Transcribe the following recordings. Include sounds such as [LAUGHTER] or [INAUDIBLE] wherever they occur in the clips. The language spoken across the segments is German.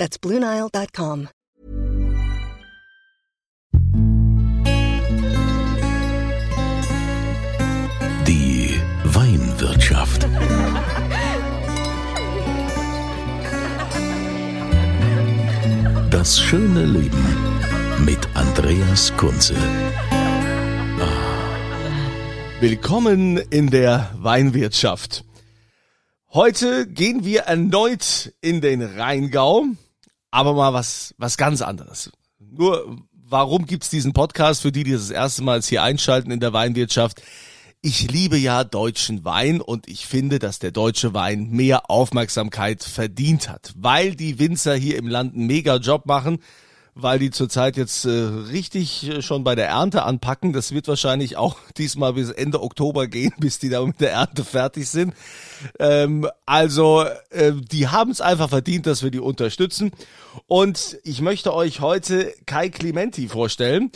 That's BlueNile.com. Die Weinwirtschaft. Das schöne Leben mit Andreas Kunze. Willkommen in der Weinwirtschaft. Heute gehen wir erneut in den Rheingau, aber mal was, was ganz anderes. Nur, warum gibt's diesen Podcast für die, die das erste Mal hier einschalten in der Weinwirtschaft? Ich liebe ja deutschen Wein und ich finde, dass der deutsche Wein mehr Aufmerksamkeit verdient hat, weil die Winzer hier im Land einen mega Job machen weil die zurzeit jetzt äh, richtig äh, schon bei der Ernte anpacken. Das wird wahrscheinlich auch [LAUGHS] diesmal bis Ende Oktober gehen, bis die da mit der Ernte fertig sind. Ähm, also äh, die haben es einfach verdient, dass wir die unterstützen. Und ich möchte euch heute Kai Clementi vorstellen.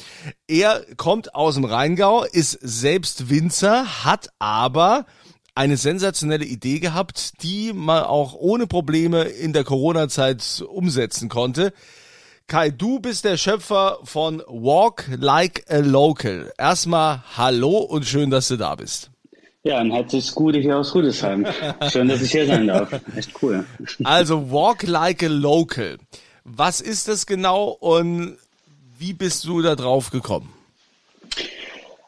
Er kommt aus dem Rheingau, ist selbst Winzer, hat aber eine sensationelle Idee gehabt, die man auch ohne Probleme in der Corona-Zeit umsetzen konnte. Kai, du bist der Schöpfer von Walk Like a Local. Erstmal hallo und schön, dass du da bist. Ja, ein herzliches Gute hier aus Rüdesheim. Schön, dass ich hier sein darf. Echt cool. Also Walk Like a Local. Was ist das genau und wie bist du da drauf gekommen?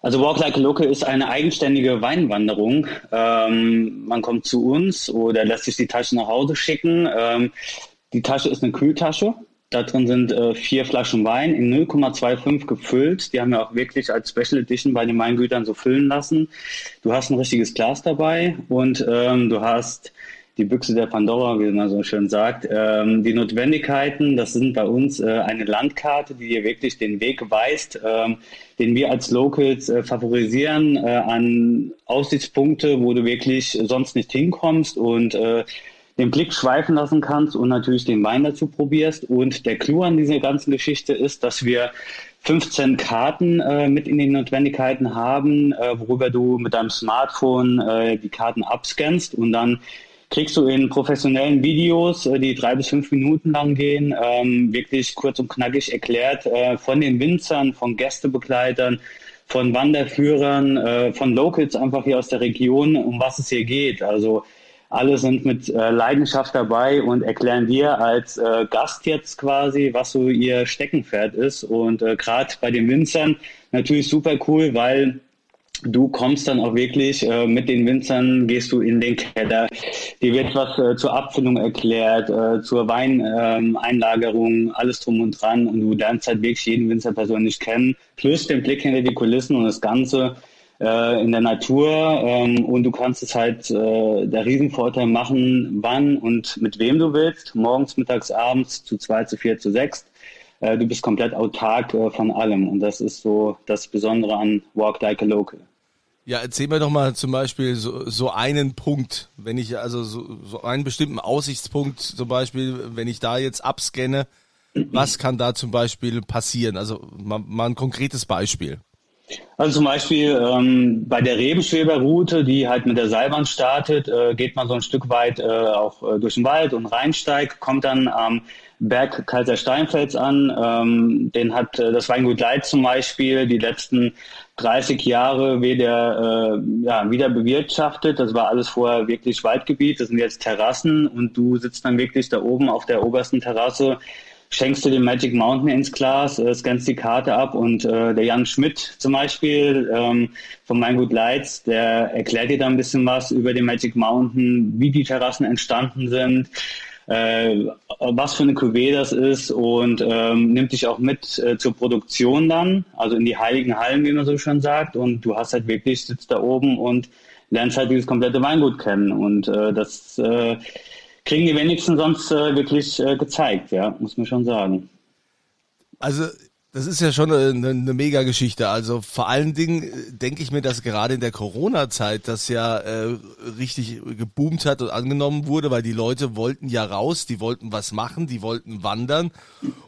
Also Walk Like a Local ist eine eigenständige Weinwanderung. Ähm, man kommt zu uns oder lässt sich die Tasche nach Hause schicken. Ähm, die Tasche ist eine Kühltasche. Da drin sind äh, vier Flaschen Wein in 0,25 gefüllt. Die haben wir auch wirklich als Special Edition bei den Weingütern so füllen lassen. Du hast ein richtiges Glas dabei und ähm, du hast die Büchse der Pandora, wie man so schön sagt. Ähm, die Notwendigkeiten, das sind bei uns äh, eine Landkarte, die dir wirklich den Weg weist, ähm, den wir als Locals äh, favorisieren äh, an Aussichtspunkte, wo du wirklich sonst nicht hinkommst und äh, den Blick schweifen lassen kannst und natürlich den Wein dazu probierst. Und der Clou an dieser ganzen Geschichte ist, dass wir 15 Karten äh, mit in den Notwendigkeiten haben, äh, worüber du mit deinem Smartphone äh, die Karten abscannst und dann kriegst du in professionellen Videos, äh, die drei bis fünf Minuten lang gehen, ähm, wirklich kurz und knackig erklärt äh, von den Winzern, von Gästebegleitern, von Wanderführern, äh, von Locals einfach hier aus der Region, um was es hier geht. Also alle sind mit äh, Leidenschaft dabei und erklären dir als äh, Gast jetzt quasi, was so ihr Steckenpferd ist. Und äh, gerade bei den Winzern natürlich super cool, weil du kommst dann auch wirklich äh, mit den Winzern, gehst du in den Keller, dir wird was äh, zur Abfüllung erklärt, äh, zur Weineinlagerung, ähm, alles drum und dran und du lernst halt wirklich jeden Winzer persönlich kennen, plus den Blick hinter die Kulissen und das Ganze äh, in der Natur ähm, und du kannst es halt äh, der Riesenvorteil machen, wann und mit wem du willst, morgens, mittags, abends, zu zwei, zu vier, zu sechs. Äh, du bist komplett autark äh, von allem und das ist so das Besondere an Walk Like a Local. Ja, erzähl mir doch mal zum Beispiel so, so einen Punkt, wenn ich also so, so einen bestimmten Aussichtspunkt zum Beispiel, wenn ich da jetzt abscanne, was kann da zum Beispiel passieren? Also mal, mal ein konkretes Beispiel. Also zum Beispiel ähm, bei der Rebenschweber-Route, die halt mit der Seilbahn startet, äh, geht man so ein Stück weit äh, auch äh, durch den Wald und reinsteigt, kommt dann am Berg Kaiser Steinfels an. Ähm, den hat äh, das Weingut Leit zum Beispiel die letzten 30 Jahre wieder, äh, ja, wieder bewirtschaftet. Das war alles vorher wirklich Waldgebiet. Das sind jetzt Terrassen und du sitzt dann wirklich da oben auf der obersten Terrasse schenkst du den Magic Mountain ins Glas, äh, scannst die Karte ab und äh, der Jan Schmidt zum Beispiel ähm, von Mein Good Lights, der erklärt dir da ein bisschen was über den Magic Mountain, wie die Terrassen entstanden sind, äh, was für eine Cuvée das ist und ähm, nimmt dich auch mit äh, zur Produktion dann, also in die heiligen Hallen, wie man so schon sagt und du hast halt wirklich, sitzt da oben und lernst halt dieses komplette Weingut kennen und äh, das äh, kriegen die wenigsten sonst äh, wirklich äh, gezeigt, ja, muss man schon sagen. Also das ist ja schon eine, eine mega Geschichte. Also vor allen Dingen äh, denke ich mir, dass gerade in der Corona-Zeit das ja äh, richtig geboomt hat und angenommen wurde, weil die Leute wollten ja raus, die wollten was machen, die wollten wandern.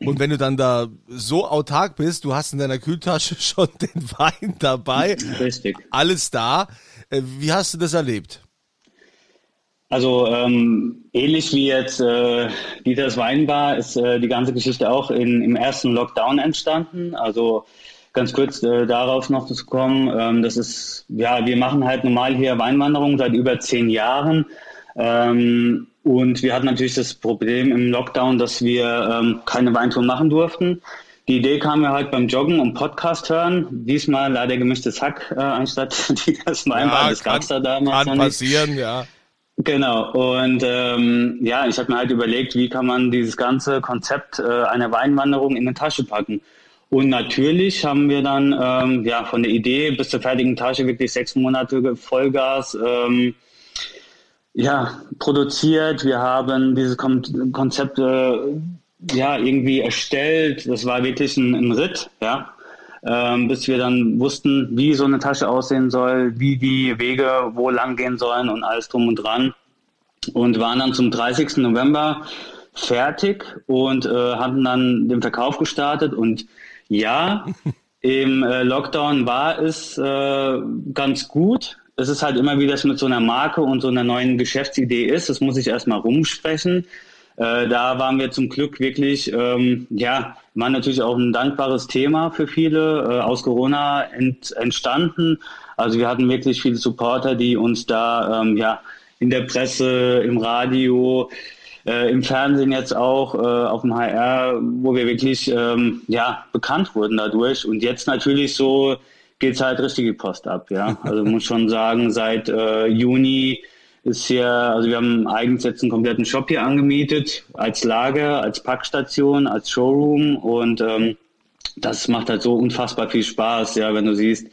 Und wenn du dann da so autark bist, du hast in deiner Kühltasche [LAUGHS] schon den Wein dabei, Richtig. alles da. Äh, wie hast du das erlebt? Also ähm, ähnlich wie jetzt äh, Dieters Weinbar ist äh, die ganze Geschichte auch in, im ersten Lockdown entstanden. Also ganz kurz äh, darauf noch zu kommen, ähm, das ist, ja, wir machen halt normal hier Weinwanderung seit über zehn Jahren. Ähm, und wir hatten natürlich das Problem im Lockdown, dass wir ähm, keine Weintour machen durften. Die Idee kam mir halt beim Joggen und Podcast hören. Diesmal leider gemischtes Hack äh, anstatt [LAUGHS] Dieters Weinbar. Ja, das kann, gab's da damals kann passieren, ja. Genau, und ähm, ja, ich habe mir halt überlegt, wie kann man dieses ganze Konzept äh, einer Weinwanderung in eine Tasche packen. Und natürlich haben wir dann ähm, ja von der Idee bis zur fertigen Tasche wirklich sechs Monate Vollgas ähm, ja, produziert. Wir haben dieses Kon Konzept äh, ja irgendwie erstellt. Das war wirklich ein, ein Ritt, ja ähm, bis wir dann wussten, wie so eine Tasche aussehen soll, wie die Wege wo lang gehen sollen und alles drum und dran. Und waren dann zum 30. November fertig und äh, hatten dann den Verkauf gestartet. Und ja, [LAUGHS] im äh, Lockdown war es äh, ganz gut. Es ist halt immer, wie das mit so einer Marke und so einer neuen Geschäftsidee ist. Das muss ich erstmal rumsprechen. Äh, da waren wir zum Glück wirklich, ähm, ja, war natürlich auch ein dankbares Thema für viele, äh, aus Corona ent, entstanden. Also wir hatten wirklich viele Supporter, die uns da, ähm, ja, in der Presse, im Radio, äh, im Fernsehen jetzt auch, äh, auf dem HR, wo wir wirklich, ähm, ja, bekannt wurden dadurch. Und jetzt natürlich so geht's halt richtige Post ab, ja. Also muss schon sagen, seit äh, Juni ist hier, also wir haben eigens jetzt einen kompletten Shop hier angemietet, als Lager, als Packstation, als Showroom und ähm, das macht halt so unfassbar viel Spaß, ja, wenn du siehst,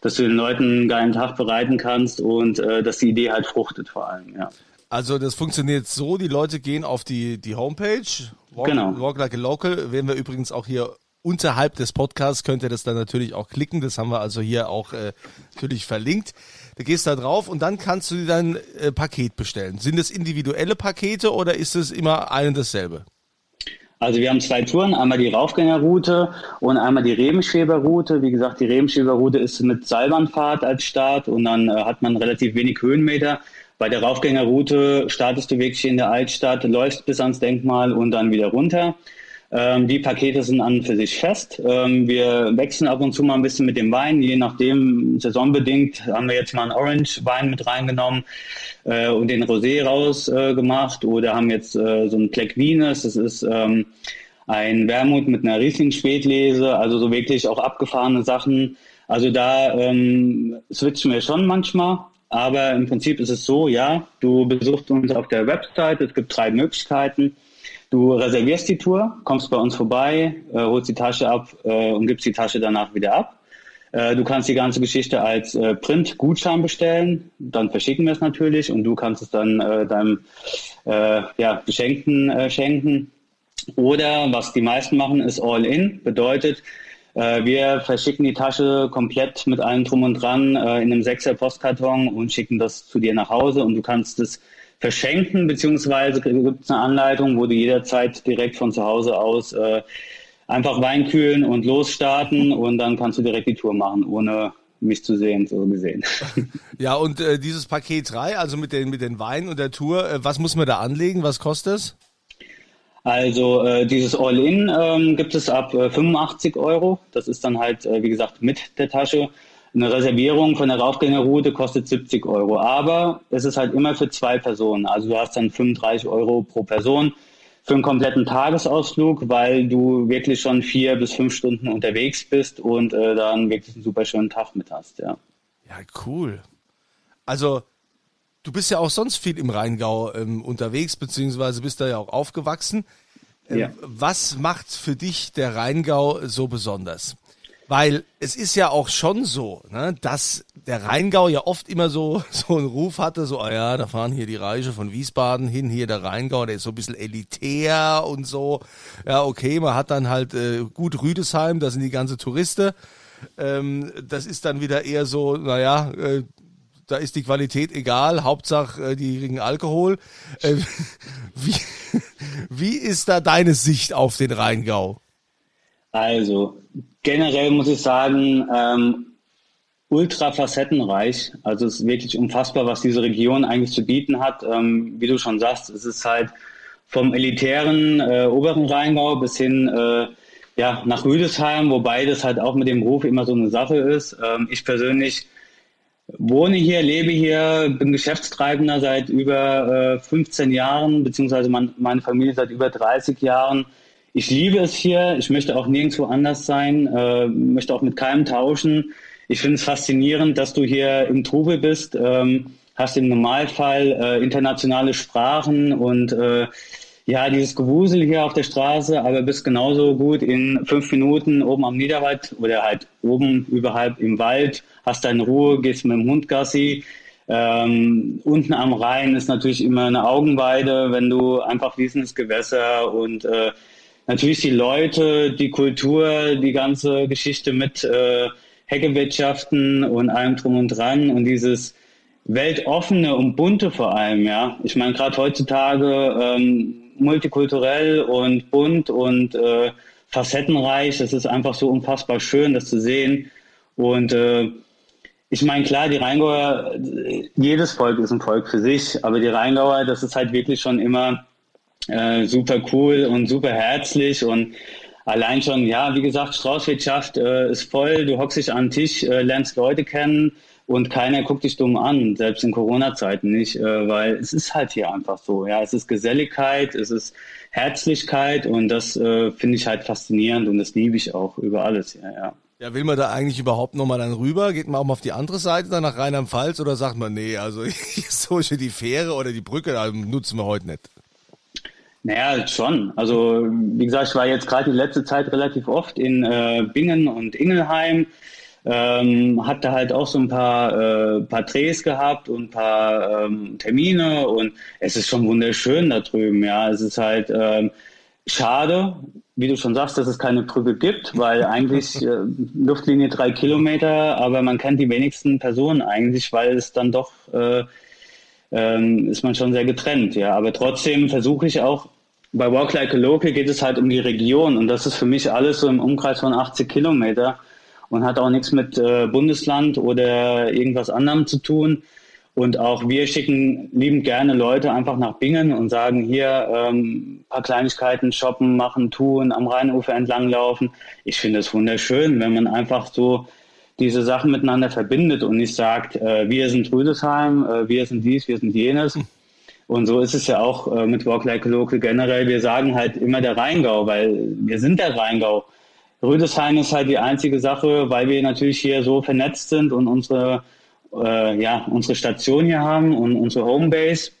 dass du den Leuten einen geilen Tag bereiten kannst und äh, dass die Idee halt fruchtet vor allem, ja. Also das funktioniert so, die Leute gehen auf die, die Homepage, Walk, Genau. Walk Like a Local, werden wir übrigens auch hier unterhalb des Podcasts, könnt ihr das dann natürlich auch klicken, das haben wir also hier auch äh, natürlich verlinkt. Du gehst da drauf und dann kannst du dir dein äh, Paket bestellen. Sind es individuelle Pakete oder ist es immer ein und dasselbe? Also wir haben zwei Touren, einmal die Raufgängerroute und einmal die Rebenschweberroute. Wie gesagt, die Rebenschweberroute ist mit Seilbahnfahrt als Start und dann äh, hat man relativ wenig Höhenmeter. Bei der Raufgängerroute startest du wirklich in der Altstadt, läufst bis ans Denkmal und dann wieder runter. Ähm, die Pakete sind an und für sich fest. Ähm, wir wechseln ab und zu mal ein bisschen mit dem Wein, je nachdem, saisonbedingt haben wir jetzt mal einen Orange-Wein mit reingenommen äh, und den Rosé rausgemacht äh, oder haben jetzt äh, so ein Black Venus, das ist ähm, ein Wermut mit einer Riesling-Spätlese, also so wirklich auch abgefahrene Sachen. Also da ähm, switchen wir schon manchmal, aber im Prinzip ist es so, ja, du besuchst uns auf der Website, es gibt drei Möglichkeiten. Du reservierst die Tour, kommst bei uns vorbei, äh, holst die Tasche ab äh, und gibst die Tasche danach wieder ab. Äh, du kannst die ganze Geschichte als äh, Print-Gutschein bestellen, dann verschicken wir es natürlich und du kannst es dann äh, deinem äh, ja, Beschenkten schenken. Oder was die meisten machen, ist All-In, bedeutet, wir verschicken die Tasche komplett mit allem drum und dran in einem sechser Postkarton und schicken das zu dir nach Hause und du kannst es verschenken, beziehungsweise gibt es eine Anleitung, wo du jederzeit direkt von zu Hause aus äh, einfach Wein kühlen und losstarten und dann kannst du direkt die Tour machen, ohne mich zu sehen, so gesehen. [LAUGHS] Ja, und äh, dieses Paket 3, also mit den, mit den Weinen und der Tour, äh, was muss man da anlegen? Was kostet es? Also äh, dieses All-In ähm, gibt es ab äh, 85 Euro. Das ist dann halt, äh, wie gesagt, mit der Tasche. Eine Reservierung von der Raufgängerroute kostet 70 Euro. Aber es ist halt immer für zwei Personen. Also du hast dann 35 Euro pro Person für einen kompletten Tagesausflug, weil du wirklich schon vier bis fünf Stunden unterwegs bist und äh, dann wirklich einen super schönen Tag mit hast, ja. Ja, cool. Also, du bist ja auch sonst viel im Rheingau ähm, unterwegs, beziehungsweise bist da ja auch aufgewachsen. Ähm, Ja. Was macht für dich der Rheingau so besonders? Weil es ist ja auch schon so, ne, dass der Rheingau ja oft immer so, [LAUGHS] so einen Ruf hatte, so, ah ja, da fahren hier die Reiche von Wiesbaden hin, hier der Rheingau, der ist so ein bisschen elitär und so. Ja, okay, man hat dann halt äh, gut Rüdesheim, da sind die ganze Touristen. Ähm, das ist dann wieder eher so, naja, äh, da ist die Qualität egal, Hauptsache äh, die kriegen Alkohol. Äh, [LAUGHS] wie, wie ist da deine Sicht auf den Rheingau? Also generell muss ich sagen, ähm, ultra facettenreich. Also es ist wirklich unfassbar, was diese Region eigentlich zu bieten hat. Ähm, wie du schon sagst, es ist halt vom elitären äh, oberen Rheingau bis hin äh, ja, nach Rüdesheim, wobei das halt auch mit dem Ruf immer so eine Sache ist. Ähm, ich persönlich wohne hier, lebe hier, bin Geschäftstreibender seit über äh, 15 Jahren, beziehungsweise mein, meine Familie seit über 30 Jahren. Ich liebe es hier, ich möchte auch nirgendwo anders sein, äh, möchte auch mit keinem tauschen. Ich finde es faszinierend, dass du hier im Trubel bist, ähm, hast im Normalfall äh, internationale Sprachen und äh, ja, dieses Gewusel hier auf der Straße, aber bist genauso gut in fünf Minuten oben am Niederwald oder halt oben überhalb im Wald, hast deine Ruhe, gehst mit dem Hund Gassi. Ähm, unten am Rhein ist natürlich immer eine Augenweide, wenn du einfach fließendes Gewässer und äh, natürlich die Leute, die Kultur, die ganze Geschichte mit äh, Heckewirtschaften und allem drum und dran und dieses weltoffene und bunte vor allem, ja. Ich meine, gerade heutzutage ähm, multikulturell und bunt und äh, facettenreich. Das ist einfach so unfassbar schön, das zu sehen. Und äh, ich meine, klar, die Rheingauer, jedes Volk ist ein Volk für sich, aber die Rheingauer, das ist halt wirklich schon immer äh, super cool und super herzlich und allein schon, ja, wie gesagt, Straußwirtschaft äh, ist voll, du hockst dich an den Tisch, äh, lernst Leute kennen, und keiner guckt dich dumm an, selbst in Corona-Zeiten nicht, äh, weil es ist halt hier einfach so. Ja, es ist Geselligkeit, es ist Herzlichkeit und das äh, finde ich halt faszinierend und das liebe ich auch über alles. Ja, ja. Ja, will man da eigentlich überhaupt nochmal dann rüber? Geht man auch mal auf die andere Seite, dann nach Rheinland-Pfalz oder sagt man, nee, also [LAUGHS] so die Fähre oder die Brücke, da nutzen wir heute nicht? Naja, schon. Also, wie gesagt, ich war jetzt gerade die letzte Zeit relativ oft in äh, Bingen und Ingelheim. Ähm, hatte halt auch so ein paar, äh, paar Drehs gehabt und ein paar ähm, Termine und es ist schon wunderschön da drüben, ja. Es ist halt ähm, schade, wie du schon sagst, dass es keine Brücke gibt, weil eigentlich äh, Luftlinie drei Kilometer, aber man kennt die wenigsten Personen eigentlich, weil es dann doch äh, ähm, ist man schon sehr getrennt, ja. Aber trotzdem versuche ich auch bei Walk Like a Local geht es halt um die Region und das ist für mich alles so im Umkreis von 80 Kilometer und hat auch nichts mit äh, Bundesland oder irgendwas anderem zu tun. Und auch wir schicken liebend gerne Leute einfach nach Bingen und sagen hier ähm, paar Kleinigkeiten shoppen, machen, tun, am Rheinufer entlanglaufen. Ich finde es wunderschön, wenn man einfach so diese Sachen miteinander verbindet und nicht sagt, äh, wir sind Rüdesheim, äh, wir sind dies, wir sind jenes. Und so ist es ja auch äh, mit Walk Like Local generell. Wir sagen halt immer der Rheingau, weil wir sind der Rheingau. Rüdesheim ist halt die einzige Sache, weil wir natürlich hier so vernetzt sind und unsere, äh, ja, unsere Station hier haben und unsere Homebase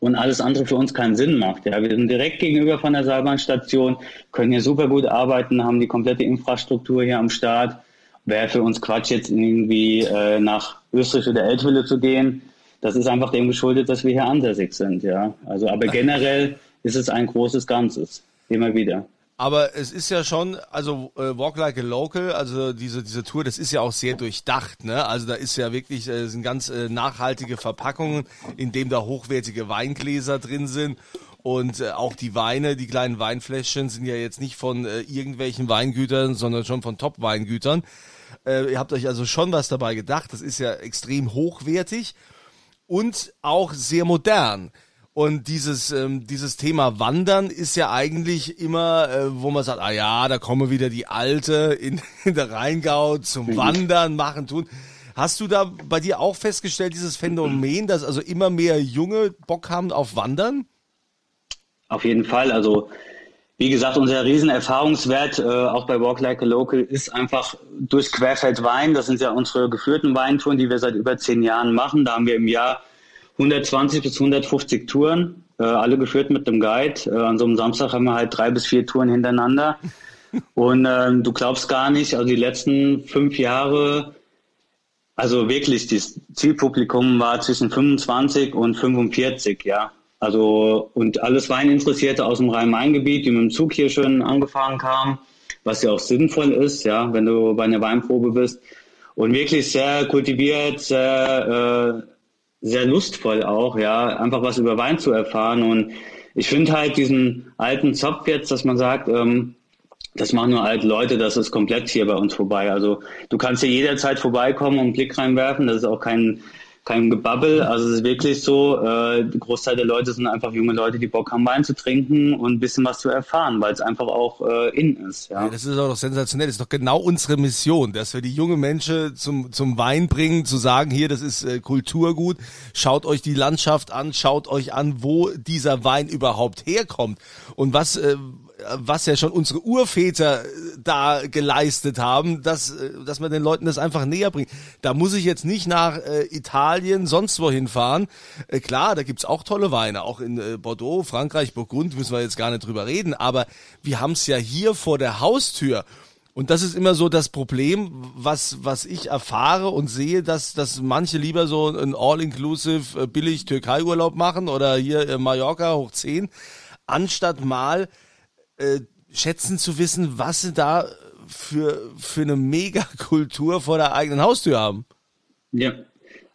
und alles andere für uns keinen Sinn macht. Ja, wir sind direkt gegenüber von der Seilbahnstation, können hier super gut arbeiten, haben die komplette Infrastruktur hier am Start. Wäre für uns Quatsch, jetzt irgendwie äh, nach Österreich oder Eltville zu gehen. Das ist einfach dem geschuldet, dass wir hier ansässig sind. Ja, also aber [LAUGHS] generell ist es ein großes Ganzes. Immer wieder. Aber es ist ja schon, also äh, Walk Like a Local, also diese diese Tour, das ist ja auch sehr durchdacht, ne? Also da ist ja wirklich äh, sind ganz äh, nachhaltige Verpackungen, in dem da hochwertige Weingläser drin sind und äh, auch die Weine, die kleinen Weinfläschchen sind ja jetzt nicht von äh, irgendwelchen Weingütern, sondern schon von Top-Weingütern. Äh, ihr habt euch also schon was dabei gedacht. Das ist ja extrem hochwertig und auch sehr modern. Und dieses, ähm, dieses Thema Wandern ist ja eigentlich immer, äh, wo man sagt, ah ja, da kommen wieder die Alte in, [LAUGHS] in der Rheingau zum mhm. Wandern, machen, tun. Hast du da bei dir auch festgestellt, dieses Phänomen, dass also immer mehr Junge Bock haben auf Wandern? Auf jeden Fall. Also, wie gesagt, unser Riesenerfahrungswert, äh, auch bei Walk Like a Local, ist einfach durch Querfeld Wein. Das sind ja unsere geführten Weintouren, die wir seit über zehn Jahren machen. Da haben wir im Jahr 120 bis 150 Touren, äh, alle geführt mit einem Guide. Äh, an so einem Samstag haben wir halt drei bis vier Touren hintereinander. [LAUGHS] Und ähm, du glaubst gar nicht, also die letzten fünf Jahre, also wirklich, das Zielpublikum war zwischen 25 und 45, ja. Also, und alles Weininteressierte aus dem Rhein-Main-Gebiet, die mit dem Zug hier schön angefahren kamen, was ja auch sinnvoll ist, ja, wenn du bei einer Weinprobe bist. Und wirklich sehr kultiviert, sehr, äh, sehr lustvoll auch, ja, einfach was über Wein zu erfahren. Und ich finde halt diesen alten Zopf jetzt, dass man sagt, ähm, das machen nur alte Leute, das ist komplett hier bei uns vorbei. Also du kannst hier jederzeit vorbeikommen und einen Blick reinwerfen. Das ist auch kein kein Gebabbel. Also es ist wirklich so, äh, der Großteil der Leute sind einfach junge Leute, die Bock haben, Wein zu trinken und ein bisschen was zu erfahren, weil es einfach auch äh, in ist. Ja. ja. das ist auch doch sensationell. Das ist doch genau unsere Mission, dass wir die junge Menschen zum, zum Wein bringen, zu sagen, hier, das ist äh, Kulturgut, schaut euch die Landschaft an, schaut euch an, wo dieser Wein überhaupt herkommt und was, äh, was ja schon unsere Urväter äh, da geleistet haben, dass, äh, dass man den Leuten das einfach näher bringt. Da muss ich jetzt nicht nach äh, Italien, sonst wohin fahren. Äh, klar, da gibt's auch tolle Weine, auch in äh, Bordeaux, Frankreich, Burgund, müssen wir jetzt gar nicht drüber reden, aber wir haben's ja hier vor der Haustür. Und das ist immer so das Problem, was, was ich erfahre und sehe, dass, dass manche lieber so ein All-Inclusive billig Türkei-Urlaub machen oder hier Mallorca hoch 10, anstatt mal äh, schätzen zu wissen, was sie da für, für eine Megakultur vor der eigenen Haustür haben. Ja,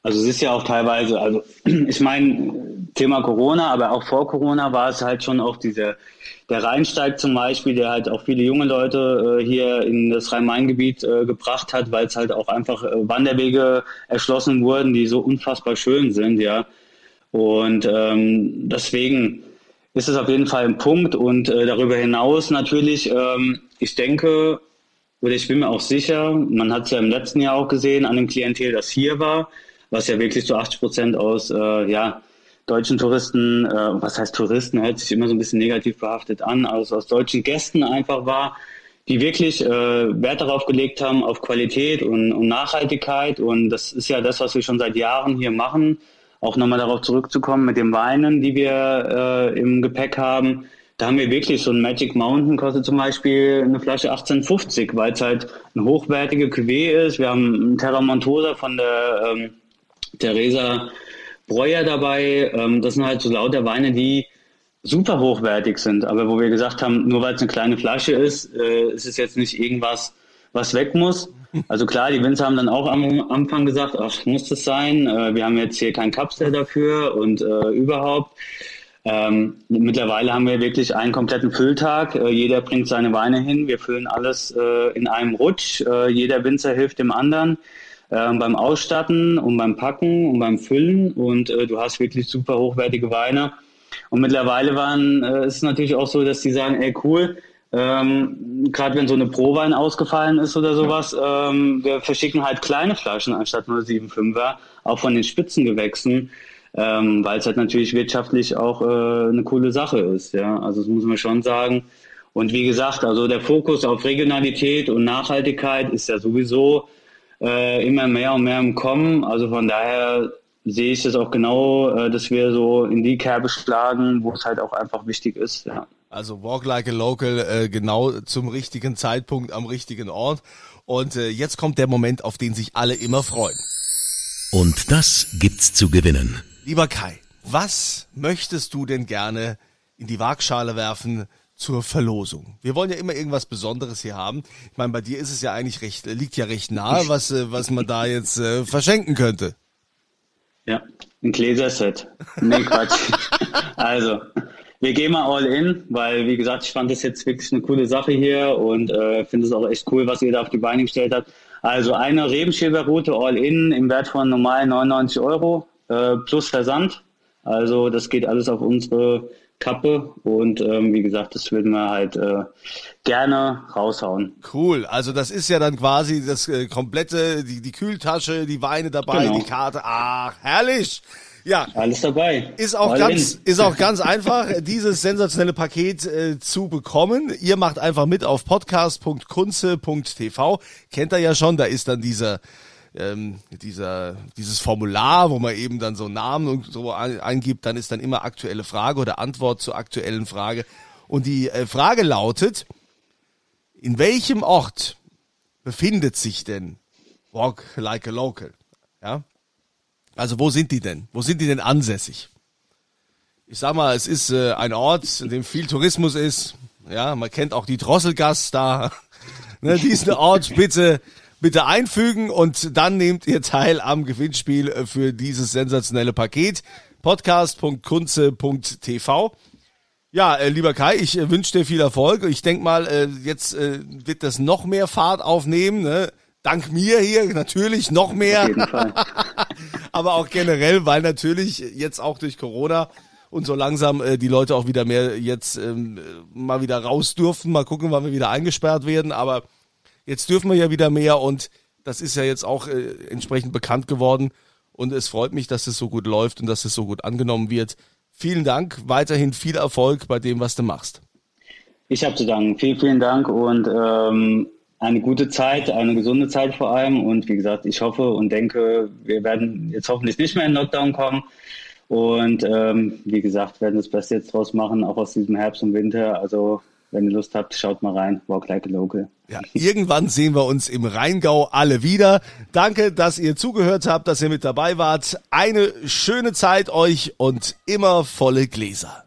also es ist ja auch teilweise, also [CLEARS THROAT] ich meine, Thema Corona, aber auch vor Corona war es halt schon auch dieser, der Rheinsteig zum Beispiel, der halt auch viele junge Leute äh, hier in das Rhein-Main-Gebiet äh, gebracht hat, weil es halt auch einfach äh, Wanderwege erschlossen wurden, die so unfassbar schön sind, ja. Und ähm, deswegen, ist es auf jeden Fall ein Punkt. Und äh, darüber hinaus natürlich, ähm, ich denke, oder ich bin mir auch sicher, man hat es ja im letzten Jahr auch gesehen an dem Klientel, das hier war, was ja wirklich zu 80 Prozent aus äh, ja, deutschen Touristen, äh, was heißt Touristen, hört sich immer so ein bisschen negativ behaftet an, also aus deutschen Gästen einfach war, die wirklich äh, Wert darauf gelegt haben, auf Qualität und, und Nachhaltigkeit. Und das ist ja das, was wir schon seit Jahren hier machen auch nochmal darauf zurückzukommen mit den Weinen, die wir äh, im Gepäck haben. Da haben wir wirklich so ein Magic Mountain, kostet zum Beispiel eine Flasche 1850, weil es halt eine hochwertige Cuvée ist. Wir haben einen Terra Montosa von der ähm, Theresa Breuer dabei. Ähm, das sind halt so lauter Weine, die super hochwertig sind, aber wo wir gesagt haben, nur weil es eine kleine Flasche ist, äh, ist es jetzt nicht irgendwas, was weg muss. Also klar, die Winzer haben dann auch am Anfang gesagt, ach, muss das sein? Äh, wir haben jetzt hier kein Kapsel dafür und äh, überhaupt. Ähm, mittlerweile haben wir wirklich einen kompletten Fülltag. Äh, jeder bringt seine Weine hin. Wir füllen alles äh, in einem Rutsch. Äh, jeder Winzer hilft dem anderen äh, beim Ausstatten und beim Packen und beim Füllen. Und äh, du hast wirklich super hochwertige Weine. Und mittlerweile waren, äh, ist es natürlich auch so, dass die sagen, ey cool, ähm, Gerade wenn so eine Prowein ausgefallen ist oder sowas, ähm, wir verschicken halt kleine Flaschen anstatt nur 7,5er, auch von den Spitzengewächsen, ähm, weil es halt natürlich wirtschaftlich auch äh, eine coole Sache ist. Ja, also das muss man schon sagen. Und wie gesagt, also der Fokus auf Regionalität und Nachhaltigkeit ist ja sowieso äh, immer mehr und mehr im Kommen. Also von daher sehe ich das auch genau, äh, dass wir so in die Kerbe schlagen, wo es halt auch einfach wichtig ist. Ja. Also Walk Like a Local äh, genau zum richtigen Zeitpunkt am richtigen Ort. Und äh, jetzt kommt der Moment, auf den sich alle immer freuen. Und das gibt's zu gewinnen. Lieber Kai, was möchtest du denn gerne in die Waagschale werfen zur Verlosung? Wir wollen ja immer irgendwas Besonderes hier haben. Ich meine, bei dir ist es ja eigentlich recht, liegt ja recht nahe, was, äh, was man da jetzt äh, verschenken könnte. Ja, ein Gläserset. Nee, Quatsch. [LAUGHS] also, wir gehen mal all in, weil wie gesagt, ich fand das jetzt wirklich eine coole Sache hier und äh, finde es auch echt cool, was ihr da auf die Beine gestellt habt. Also eine Rebenschilberroute all in im Wert von normal 99 Euro äh, plus Versand. Also das geht alles auf unsere Kappe und ähm, wie gesagt, das würden wir halt äh, gerne raushauen. Cool, also das ist ja dann quasi das äh, komplette, die, die Kühltasche, die Weine dabei, genau. die Karte. Ach, herrlich! Ja. Alles dabei. Ist auch ganz, ist auch ganz einfach, [LAUGHS] dieses sensationelle Paket äh, zu bekommen. Ihr macht einfach mit auf podcast.kunze.tv. Kennt ihr ja schon, da ist dann dieser, ähm, dieser, dieses Formular, wo man eben dann so Namen und so eingibt, dann ist dann immer aktuelle Frage oder Antwort zur aktuellen Frage. Und die äh, Frage lautet, In welchem Ort befindet sich denn Walk Like a Local? Ja? Also wo sind die denn? Wo sind die denn ansässig? Ich sag mal, es ist äh, ein Ort, in dem viel Tourismus ist. Ja, man kennt auch die Drosselgas da. [LAUGHS] ne, diesen Ort bitte bitte einfügen und dann nehmt ihr teil am Gewinnspiel für dieses sensationelle Paket. Podcast.kunze.tv. Ja, äh, lieber Kai, ich äh, wünsche dir viel Erfolg. Ich denk mal, äh, jetzt äh, wird das noch mehr Fahrt aufnehmen. Ne? Dank mir hier natürlich noch mehr. Auf jeden Fall. [LAUGHS] Aber auch generell, weil natürlich jetzt auch durch Corona und so langsam äh, die Leute auch wieder mehr jetzt ähm, mal wieder raus dürfen. Mal gucken, wann wir wieder eingesperrt werden. Aber jetzt dürfen wir ja wieder mehr und das ist ja jetzt auch äh, entsprechend bekannt geworden. Und es freut mich, dass es so gut läuft und dass es so gut angenommen wird. Vielen Dank, weiterhin viel Erfolg bei dem, was du machst. Ich habe zu danken. Vielen, vielen Dank und ähm, eine gute Zeit, eine gesunde Zeit vor allem. Und wie gesagt, ich hoffe und denke, wir werden jetzt hoffentlich nicht mehr in Lockdown kommen. Und ähm, wie gesagt, werden das Beste jetzt draus machen, auch aus diesem Herbst und Winter. Also wenn ihr Lust habt, schaut mal rein. Walk like a local. Ja, irgendwann sehen wir uns im Rheingau alle wieder. Danke, dass ihr zugehört habt, dass ihr mit dabei wart. Eine schöne Zeit euch und immer volle Gläser.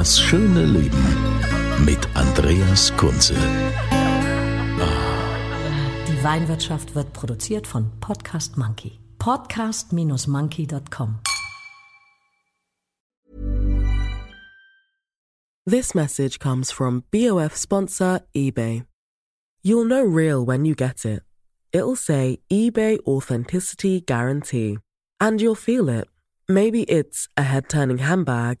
Das schöne Leben mit Andreas Kunze. Die Weinwirtschaft wird produziert von Podcast Monkey. Podcast-monkey.com. This message comes from BOF sponsor eBay. You'll know real when you get it. It'll say eBay Authenticity Guarantee. And you'll feel it. Maybe it's a head turning handbag,